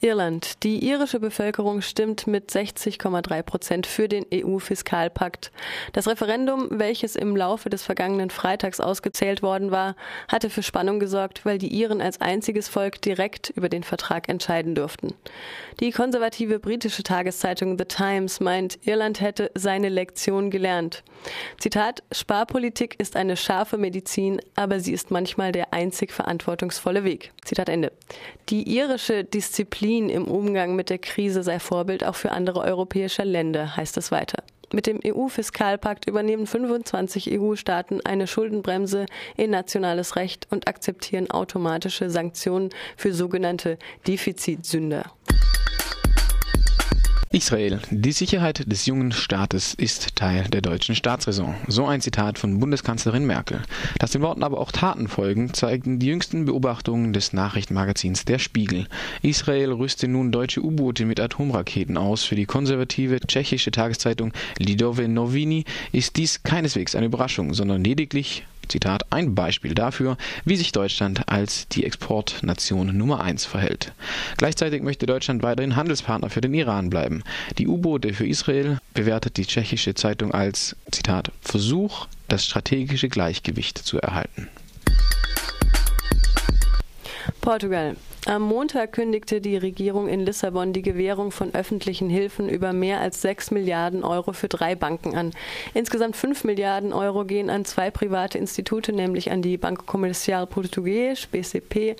Irland. Die irische Bevölkerung stimmt mit 60,3 Prozent für den EU-Fiskalpakt. Das Referendum, welches im Laufe des vergangenen Freitags ausgezählt worden war, hatte für Spannung gesorgt, weil die Iren als einziges Volk direkt über den Vertrag entscheiden durften. Die konservative britische Tageszeitung The Times meint, Irland hätte seine Lektion gelernt. Zitat, Sparpolitik ist eine scharfe Medizin, aber sie ist manchmal der einzig verantwortungsvolle Weg. Zitat Ende. Die irische Disziplin Disziplin im Umgang mit der Krise sei Vorbild auch für andere europäische Länder, heißt es weiter. Mit dem EU-Fiskalpakt übernehmen 25 EU-Staaten eine Schuldenbremse in nationales Recht und akzeptieren automatische Sanktionen für sogenannte Defizitsünder. Israel. Die Sicherheit des jungen Staates ist Teil der deutschen Staatsräson. So ein Zitat von Bundeskanzlerin Merkel. Dass den Worten aber auch Taten folgen, zeigen die jüngsten Beobachtungen des Nachrichtenmagazins Der Spiegel. Israel rüste nun deutsche U-Boote mit Atomraketen aus. Für die konservative tschechische Tageszeitung Lidové Noviny ist dies keineswegs eine Überraschung, sondern lediglich Zitat, ein Beispiel dafür, wie sich Deutschland als die Exportnation Nummer eins verhält. Gleichzeitig möchte Deutschland weiterhin Handelspartner für den Iran bleiben. Die U-Boote für Israel bewertet die tschechische Zeitung als, Zitat, Versuch, das strategische Gleichgewicht zu erhalten. Portugal. Am Montag kündigte die Regierung in Lissabon die Gewährung von öffentlichen Hilfen über mehr als 6 Milliarden Euro für drei Banken an. Insgesamt 5 Milliarden Euro gehen an zwei private Institute, nämlich an die Banco Comercial Portugues, BCP,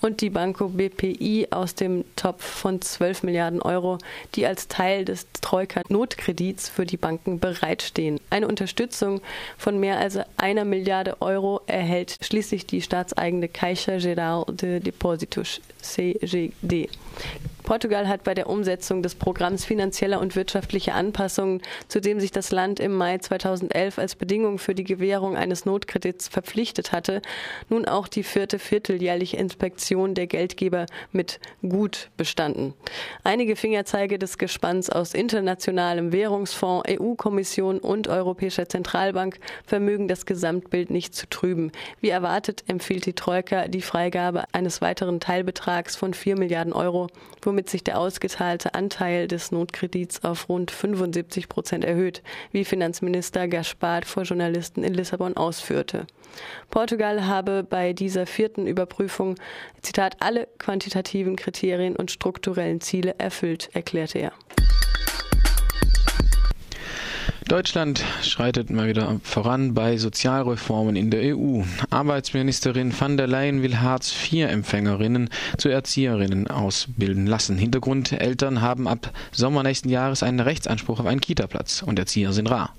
und die Banco BPI aus dem Topf von 12 Milliarden Euro, die als Teil des Troika-Notkredits für die Banken bereitstehen. Eine Unterstützung von mehr als einer Milliarde Euro erhält schließlich die staatseigene Caixa Geral de Depósitos C-G-D. Portugal hat bei der Umsetzung des Programms finanzieller und wirtschaftlicher Anpassungen, zu dem sich das Land im Mai 2011 als Bedingung für die Gewährung eines Notkredits verpflichtet hatte, nun auch die vierte vierteljährliche Inspektion der Geldgeber mit gut bestanden. Einige Fingerzeige des Gespanns aus internationalem Währungsfonds, EU-Kommission und Europäischer Zentralbank vermögen das Gesamtbild nicht zu trüben. Wie erwartet empfiehlt die Troika die Freigabe eines weiteren Teilbetrags von 4 Milliarden Euro, womit womit sich der ausgezahlte Anteil des Notkredits auf rund 75 Prozent erhöht, wie Finanzminister Gaspard vor Journalisten in Lissabon ausführte. Portugal habe bei dieser vierten Überprüfung, Zitat, alle quantitativen Kriterien und strukturellen Ziele erfüllt, erklärte er. Deutschland schreitet mal wieder voran bei Sozialreformen in der EU. Arbeitsministerin van der Leyen will Hartz-IV-Empfängerinnen zu Erzieherinnen ausbilden lassen. Hintergrund: Eltern haben ab Sommer nächsten Jahres einen Rechtsanspruch auf einen Kita-Platz und Erzieher sind rar.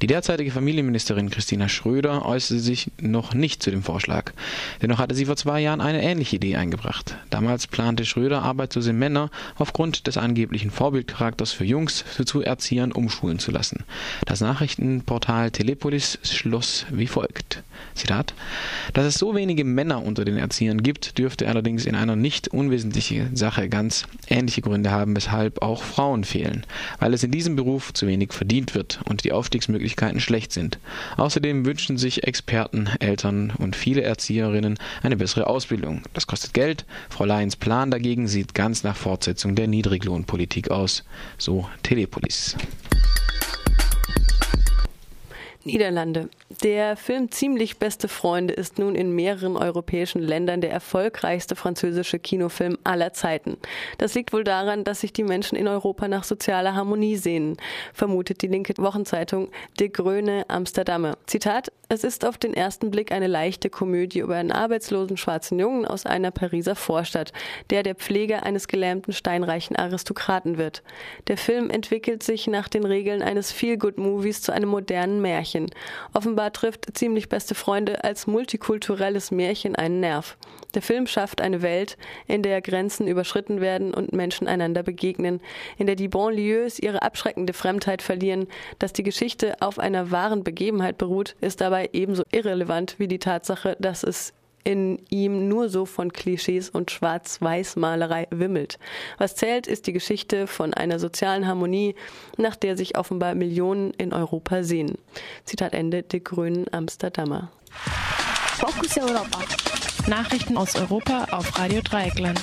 Die derzeitige Familienministerin Christina Schröder äußerte sich noch nicht zu dem Vorschlag. Dennoch hatte sie vor zwei Jahren eine ähnliche Idee eingebracht. Damals plante Schröder, arbeitslose Männer aufgrund des angeblichen Vorbildcharakters für Jungs zu Erziehern umschulen zu lassen. Das Nachrichtenportal Telepolis schloss wie folgt. Zitat. Dass es so wenige Männer unter den Erziehern gibt, dürfte allerdings in einer nicht unwesentlichen Sache ganz ähnliche Gründe haben, weshalb auch Frauen fehlen, weil es in diesem Beruf zu wenig verdient wird und die Aufstiegsmöglichkeiten schlecht sind. Außerdem wünschen sich Experten, Eltern und viele Erzieherinnen eine bessere Ausbildung. Das kostet Geld. Frau Leyens Plan dagegen sieht ganz nach Fortsetzung der Niedriglohnpolitik aus, so Telepolis. Niederlande. Der Film Ziemlich beste Freunde ist nun in mehreren europäischen Ländern der erfolgreichste französische Kinofilm aller Zeiten. Das liegt wohl daran, dass sich die Menschen in Europa nach sozialer Harmonie sehnen, vermutet die linke Wochenzeitung De Gröne Amsterdamer. Zitat, es ist auf den ersten Blick eine leichte Komödie über einen arbeitslosen schwarzen Jungen aus einer Pariser Vorstadt, der der Pfleger eines gelähmten steinreichen Aristokraten wird. Der Film entwickelt sich nach den Regeln eines Feel-Good-Movies zu einem modernen Märchen. Offenbar trifft ziemlich beste Freunde als multikulturelles Märchen einen Nerv. Der Film schafft eine Welt, in der Grenzen überschritten werden und Menschen einander begegnen, in der die Banlieues ihre abschreckende Fremdheit verlieren. Dass die Geschichte auf einer wahren Begebenheit beruht, ist dabei ebenso irrelevant wie die Tatsache, dass es in ihm nur so von Klischees und Schwarz-Weiß-Malerei wimmelt. Was zählt, ist die Geschichte von einer sozialen Harmonie, nach der sich offenbar Millionen in Europa sehen. Zitat Ende der grünen Amsterdamer. Fokus Europa. Nachrichten aus Europa auf Radio Dreieckland.